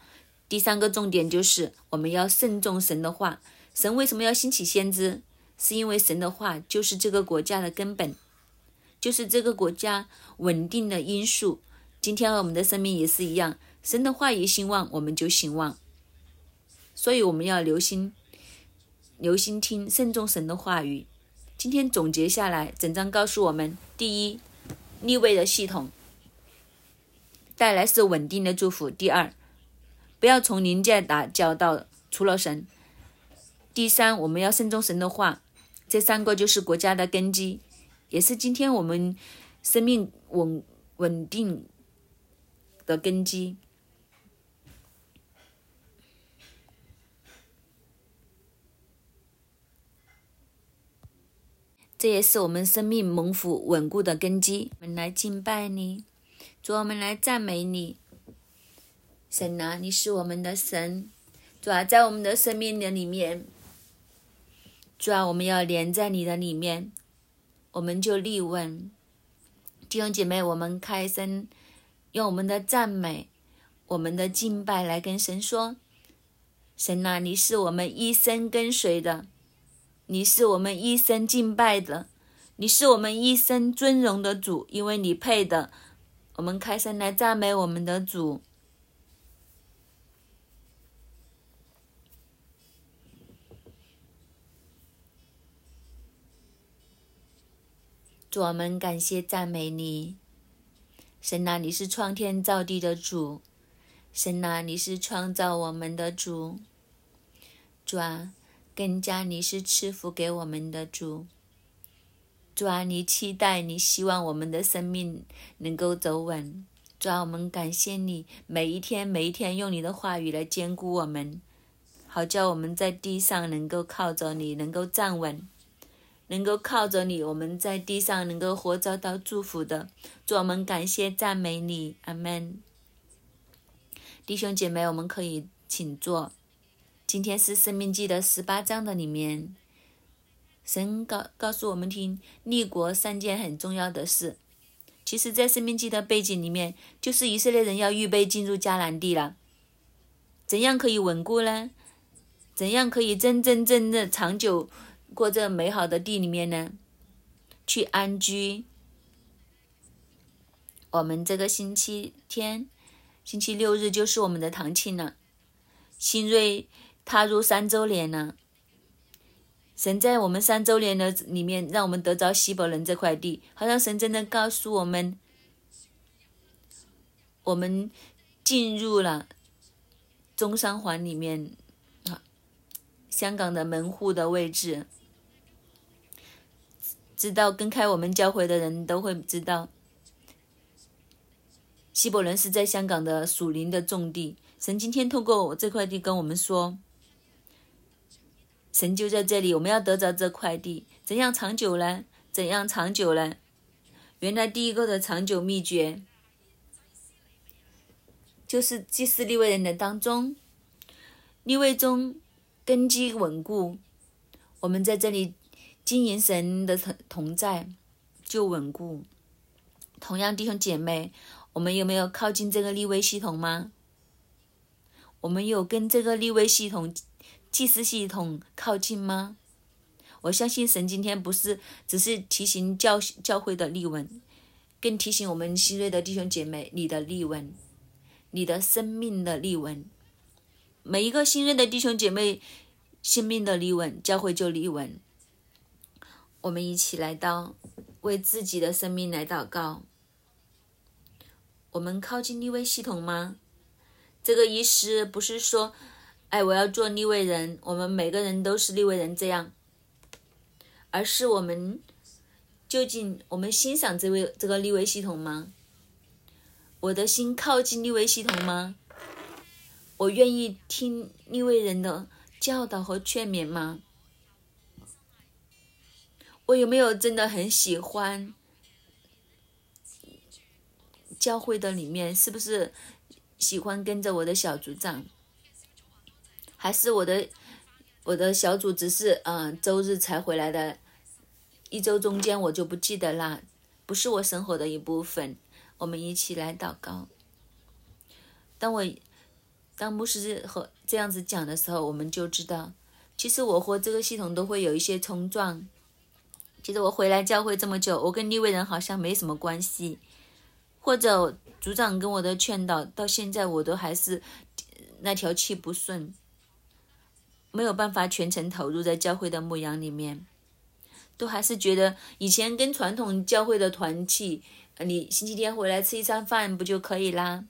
第三个重点就是我们要慎重神的话。神为什么要兴起先知？是因为神的话就是这个国家的根本。就是这个国家稳定的因素。今天我们的生命也是一样，神的话一兴旺，我们就兴旺。所以我们要留心，留心听，慎重神的话语。今天总结下来，整章告诉我们：第一，立位的系统带来是稳定的祝福；第二，不要从灵界打交道，除了神；第三，我们要慎重神的话。这三个就是国家的根基，也是今天我们生命稳稳定的根基。这也是我们生命蒙福稳固的根基。我们来敬拜你，主，我们来赞美你。神啊，你是我们的神，主啊，在我们的生命的里面，主啊，我们要连在你的里面，我们就立稳。弟兄姐妹，我们开声，用我们的赞美、我们的敬拜来跟神说：神啊，你是我们一生跟随的。你是我们一生敬拜的，你是我们一生尊荣的主，因为你配的。我们开声来赞美我们的主。主，我们感谢赞美你。神啊，你是创天造地的主。神啊，你是创造我们的主。主啊。更加，你是赐福给我们的主，主啊，你期待，你希望我们的生命能够走稳。主啊，我们感谢你，每一天每一天用你的话语来坚固我们，好叫我们在地上能够靠着你，能够站稳，能够靠着你，我们在地上能够活着到祝福的。主，我们感谢赞美你，阿门。弟兄姐妹，我们可以请坐。今天是《生命记》的十八章的里面，神告告诉我们听立国三件很重要的事。其实，在《生命记》的背景里面，就是以色列人要预备进入迦南地了。怎样可以稳固呢？怎样可以真真正正长久过这美好的地里面呢？去安居。我们这个星期天，星期六日就是我们的堂庆了，新锐。踏入三周年了，神在我们三周年的里面，让我们得着希伯伦这块地，好像神真的告诉我们，我们进入了中山环里面，啊，香港的门户的位置，知道跟开我们教会的人都会知道，希伯伦是在香港的属灵的重地，神今天通过我这块地跟我们说。神就在这里，我们要得着这块地，怎样长久呢？怎样长久呢？原来第一个的长久秘诀，就是祭司立位人的当中，立位中根基稳固，我们在这里经营神的同同在就稳固。同样，弟兄姐妹，我们有没有靠近这个立位系统吗？我们有跟这个立位系统？祭司系统靠近吗？我相信神今天不是只是提醒教教会的立稳，更提醒我们新锐的弟兄姐妹，你的立稳，你的生命的立稳。每一个新锐的弟兄姐妹，生命的立稳，教会就立稳。我们一起来到为自己的生命来祷告。我们靠近立位系统吗？这个意思不是说。哎，我要做立位人，我们每个人都是立位人，这样，而是我们究竟我们欣赏这位这个立位系统吗？我的心靠近立位系统吗？我愿意听立位人的教导和劝勉吗？我有没有真的很喜欢教会的里面？是不是喜欢跟着我的小组长？还是我的我的小组只是嗯周日才回来的，一周中间我就不记得啦，不是我生活的一部分。我们一起来祷告。当我当牧师和这样子讲的时候，我们就知道，其实我和这个系统都会有一些冲撞，其实我回来教会这么久，我跟利未人好像没什么关系，或者组长跟我的劝导，到现在我都还是那条气不顺，没有办法全程投入在教会的牧养里面，都还是觉得以前跟传统教会的团契，你星期天回来吃一餐饭不就可以啦？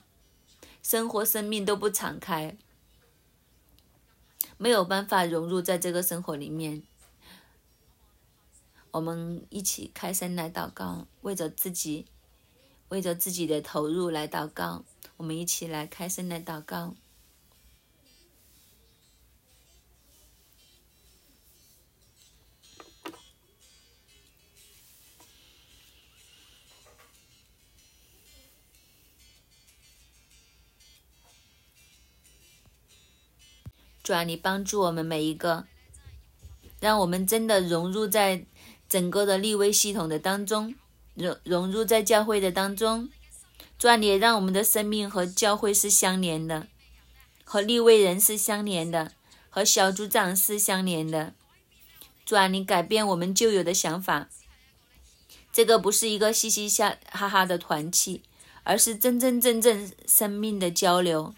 生活生命都不敞开，没有办法融入在这个生活里面。我们一起开声来祷告，为着自己，为着自己的投入来祷告。我们一起来开声来祷告。主啊，你帮助我们每一个，让我们真的融入在。整个的立威系统的当中融融入在教会的当中，主啊，你让我们的生命和教会是相连的，和立威人是相连的，和小组长是相连的。主啊，你改变我们旧有的想法，这个不是一个嘻嘻哈哈的团契，而是真真正正生命的交流，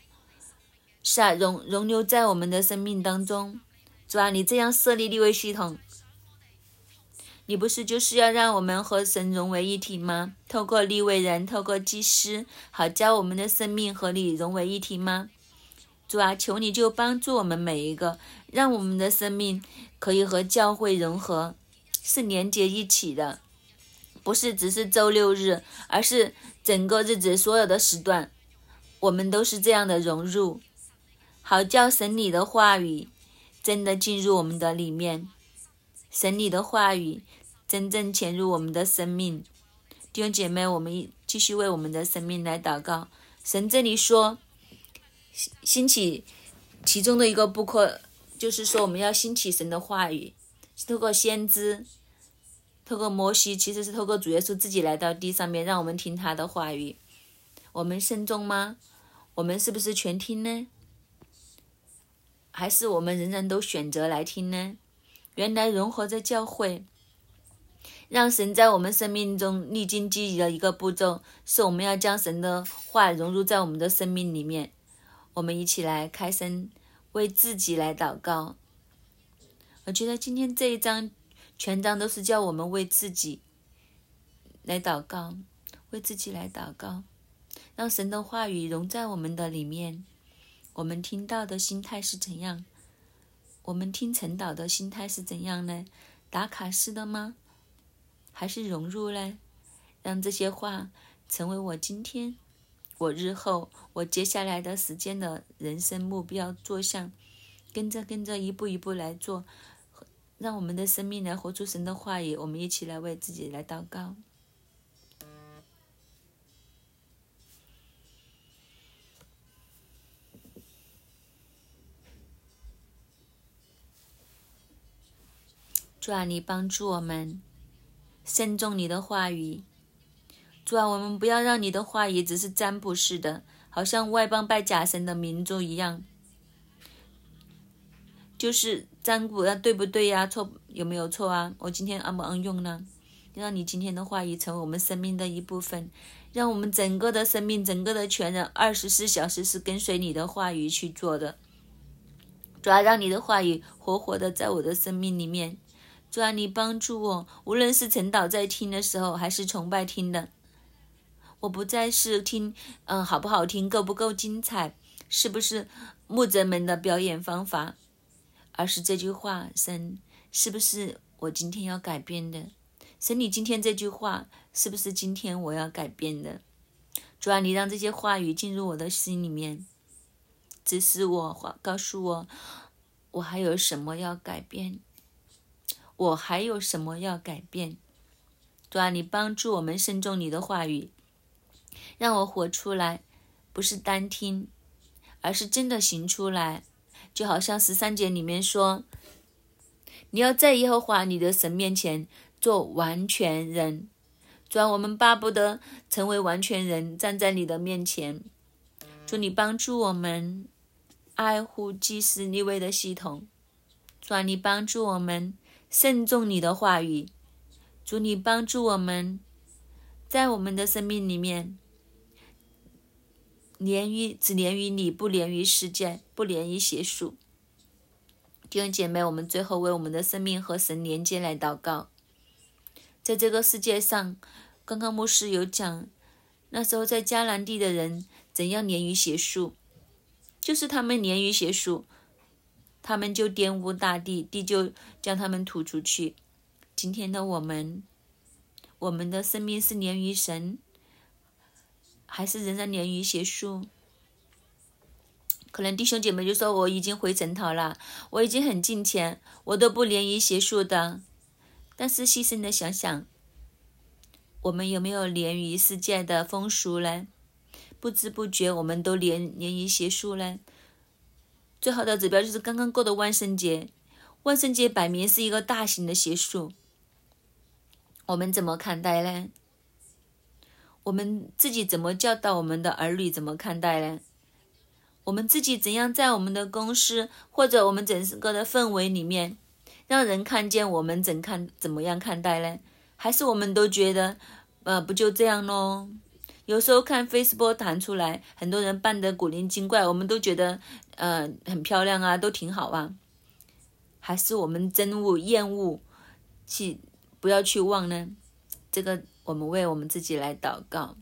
是啊，融融流在我们的生命当中。主啊，你这样设立立位系统。你不是就是要让我们和神融为一体吗？透过立位人，透过祭司，好教我们的生命和你融为一体吗？主啊，求你就帮助我们每一个，让我们的生命可以和教会融合，是连接一起的，不是只是周六日，而是整个日子所有的时段，我们都是这样的融入，好叫神你的话语真的进入我们的里面。神你的话语真正潜入我们的生命，弟兄姐妹，我们继续为我们的生命来祷告。神这里说，兴起其中的一个不可，就是说我们要兴起神的话语，透过先知，透过摩西，其实是透过主耶稣自己来到地上面，让我们听他的话语。我们慎重吗？我们是不是全听呢？还是我们人人都选择来听呢？原来融合在教会，让神在我们生命中历经积极的一个步骤，是我们要将神的话融入在我们的生命里面。我们一起来开声，为自己来祷告。我觉得今天这一章全章都是叫我们为自己来祷告，为自己来祷告，让神的话语融在我们的里面。我们听到的心态是怎样？我们听陈导的心态是怎样呢？打卡式的吗？还是融入呢？让这些话成为我今天、我日后、我接下来的时间的人生目标做向，跟着跟着一步一步来做，让我们的生命来活出神的话语。我们一起来为自己来祷告。主啊，你帮助我们慎重你的话语。主啊，我们不要让你的话语只是占卜似的，好像外邦拜假神的民族一样，就是占卜啊，对不对呀？错有没有错啊？我今天安不安用呢？让你今天的话语成为我们生命的一部分，让我们整个的生命、整个的全人，二十四小时是跟随你的话语去做的。主啊，让你的话语活活的在我的生命里面。主啊，你帮助我，无论是陈导在听的时候，还是崇拜听的，我不再是听，嗯，好不好听，够不够精彩，是不是牧者们的表演方法，而是这句话，神，是不是我今天要改变的？神，你今天这句话，是不是今天我要改变的？主啊，你让这些话语进入我的心里面，指示我，话告诉我，我还有什么要改变？我还有什么要改变？主啊，你帮助我们慎重你的话语，让我活出来，不是单听，而是真的行出来。就好像十三节里面说，你要在耶和华你的神面前做完全人。主啊，我们巴不得成为完全人，站在你的面前。祝你帮助我们爱护祭司立位的系统。主啊，你帮助我们。慎重你的话语，主，你帮助我们，在我们的生命里面，连于只连于你，不连于世界，不连于邪术。弟兄姐妹，我们最后为我们的生命和神连接来祷告。在这个世界上，刚刚牧师有讲，那时候在迦南地的人怎样连于邪术，就是他们连于邪术，他们就玷污大地，地就将他们吐出去。今天的我们，我们的生命是连于神，还是仍然连于邪术？可能弟兄姐妹就说：“我已经回城头了，我已经很敬虔，我都不连于邪术的。”但是细心的想想，我们有没有连于世界的风俗呢？不知不觉，我们都连连于邪术呢。最好的指标就是刚刚过的万圣节，万圣节摆明是一个大型的邪术，我们怎么看待呢？我们自己怎么教导我们的儿女？怎么看待呢？我们自己怎样在我们的公司或者我们整个的氛围里面，让人看见我们怎看怎么样看待呢？还是我们都觉得，呃，不就这样咯？有时候看 Facebook 弹出来，很多人扮得古灵精怪，我们都觉得，呃，很漂亮啊，都挺好啊。还是我们憎恶、厌恶，去不要去忘呢？这个我们为我们自己来祷告，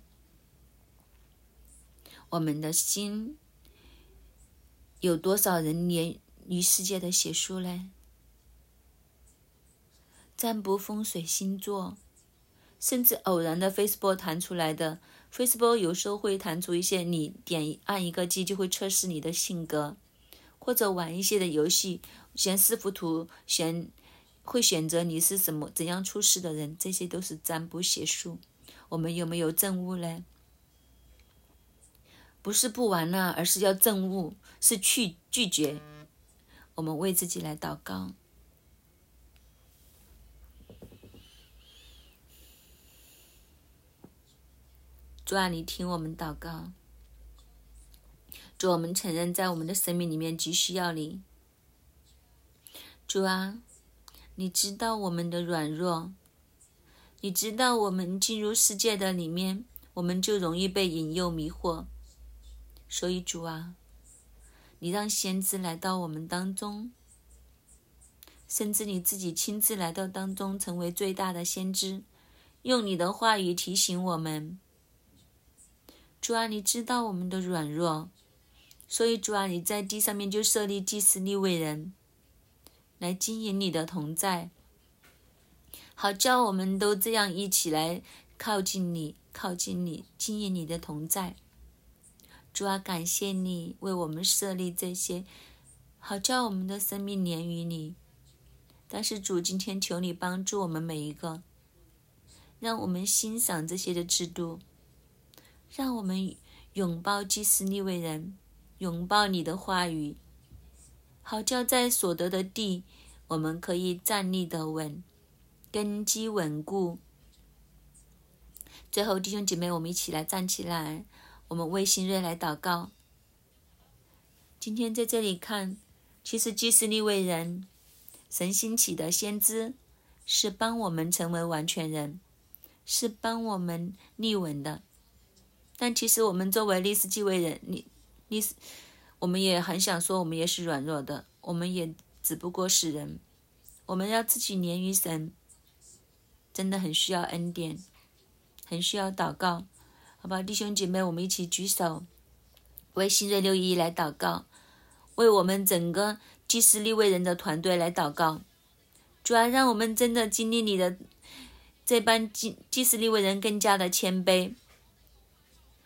我们的心。有多少人连于世界的邪术呢？占卜、风水、星座，甚至偶然的 Facebook 弹出来的 Facebook，有时候会弹出一些，你点按一个击就会测试你的性格，或者玩一些的游戏，选四幅图，选会选择你是什么怎样出事的人，这些都是占卜邪术。我们有没有证悟呢？不是不玩了，而是要证悟，是去拒绝。我们为自己来祷告。主啊，你听我们祷告。主，我们承认在我们的生命里面急需要你。主啊，你知道我们的软弱，你知道我们进入世界的里面，我们就容易被引诱迷惑。所以主啊，你让先知来到我们当中，甚至你自己亲自来到当中，成为最大的先知，用你的话语提醒我们。主啊，你知道我们的软弱，所以主啊，你在地上面就设立祭司立位人，来经营你的同在，好叫我们都这样一起来靠近你，靠近你，经营你的同在。主啊，感谢你为我们设立这些，好叫我们的生命连于你。但是主，今天求你帮助我们每一个，让我们欣赏这些的制度，让我们拥抱祭司立位人，拥抱你的话语，好叫在所得的地，我们可以站立得稳，根基稳固。最后，弟兄姐妹，我们一起来站起来。我们为新锐来祷告。今天在这里看，其实祭司立位人，神兴起的先知，是帮我们成为完全人，是帮我们立稳的。但其实我们作为历史继位人，历历史，我们也很想说，我们也是软弱的，我们也只不过是人。我们要自己连于神，真的很需要恩典，很需要祷告。好吧，弟兄姐妹，我们一起举手，为新锐六一来祷告，为我们整个祭司立位人的团队来祷告。主要让我们真的经历你的这班祭祭司立位人更加的谦卑。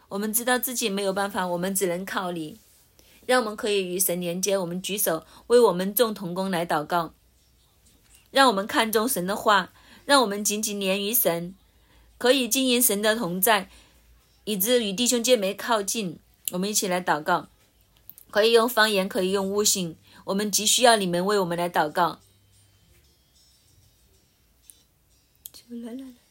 我们知道自己没有办法，我们只能靠你，让我们可以与神连接。我们举手为我们众同工来祷告，让我们看重神的话，让我们紧紧连于神，可以经营神的同在。以致与弟兄姐妹靠近，我们一起来祷告。可以用方言，可以用悟性。我们急需要你们为我们来祷告。啦啦啦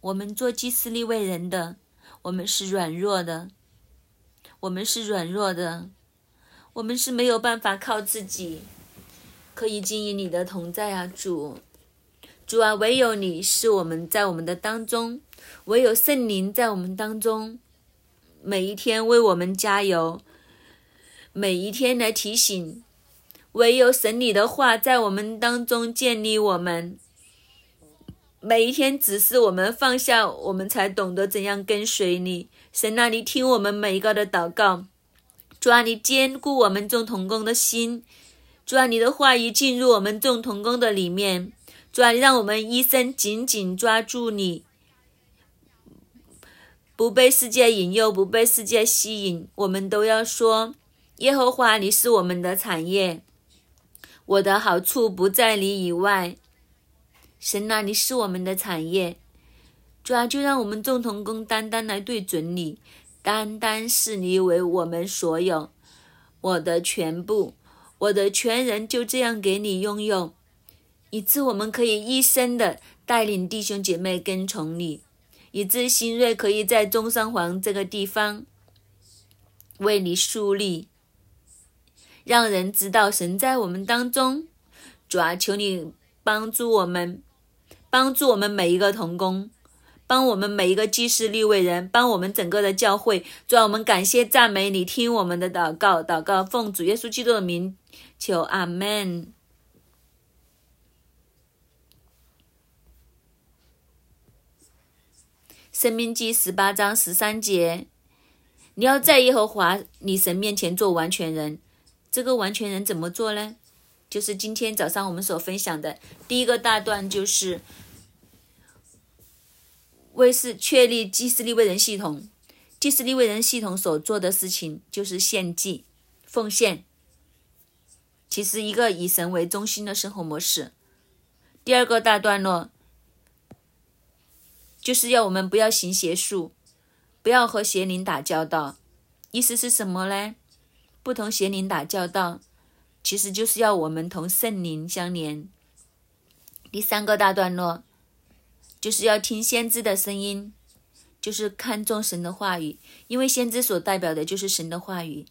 我们做祭司立为人的，我们是软弱的。我们是软弱的，我们是没有办法靠自己可以经营你的同在啊，主，主啊，唯有你是我们在我们的当中，唯有圣灵在我们当中，每一天为我们加油，每一天来提醒，唯有神你的话在我们当中建立我们，每一天只是我们放下，我们才懂得怎样跟随你。神啊，你听我们每一个的祷告，主啊，你坚固我们众同工的心，主啊，你的话语进入我们众同工的里面，主啊，让我们一生紧紧抓住你，不被世界引诱，不被世界吸引。我们都要说，耶和华，你是我们的产业，我的好处不在你以外。神啊，你是我们的产业。主啊，就让我们众同工单单来对准你，单单视你为我们所有，我的全部，我的全人就这样给你拥有，以致我们可以一生的带领弟兄姐妹跟从你，以致新锐可以在中山皇这个地方为你树立，让人知道神在我们当中。主啊，求你帮助我们，帮助我们每一个童工。帮我们每一个祭司立位人，帮我们整个的教会，主啊，我们感谢赞美你，听我们的祷告，祷告奉主耶稣基督的名求，阿门。生命记十八章十三节，你要在耶和华你神面前做完全人。这个完全人怎么做呢？就是今天早上我们所分享的第一个大段，就是。为是确立祭司立位人系统，祭司立位人系统所做的事情就是献祭、奉献，其实一个以神为中心的生活模式。第二个大段落就是要我们不要行邪术，不要和邪灵打交道。意思是什么呢？不同邪灵打交道，其实就是要我们同圣灵相连。第三个大段落。就是要听先知的声音，就是看重神的话语，因为先知所代表的就是神的话语。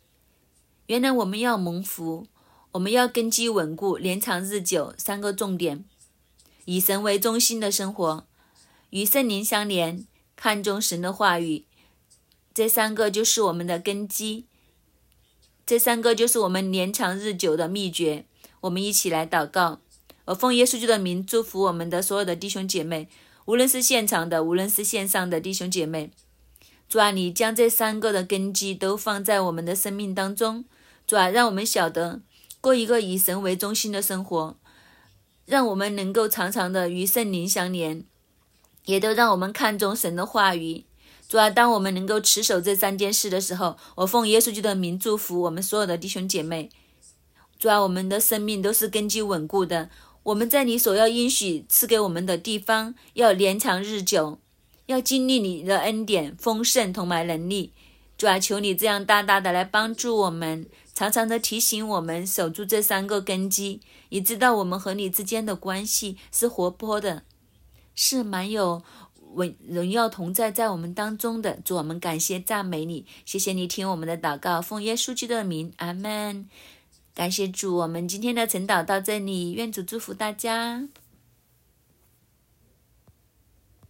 原来我们要蒙福，我们要根基稳固，连长日久。三个重点：以神为中心的生活，与圣灵相连，看重神的话语。这三个就是我们的根基，这三个就是我们年长日久的秘诀。我们一起来祷告，我奉耶稣基督的名祝福我们的所有的弟兄姐妹。无论是现场的，无论是线上的弟兄姐妹，主啊，你将这三个的根基都放在我们的生命当中，主啊，让我们晓得过一个以神为中心的生活，让我们能够常常的与圣灵相连，也都让我们看重神的话语。主啊，当我们能够持守这三件事的时候，我奉耶稣基督的名祝福我们所有的弟兄姐妹。主啊，我们的生命都是根基稳固的。我们在你所要应许赐给我们的地方，要连长日久，要经历你的恩典丰盛同埋能力。主啊，求你这样大大的来帮助我们，常常的提醒我们守住这三个根基，以知道我们和你之间的关系是活泼的，是蛮有荣荣耀同在在我们当中的。主，我们感谢赞美你，谢谢你听我们的祷告，奉耶稣基督的名，阿门。感谢主，我们今天的晨祷到这里，愿主祝福大家。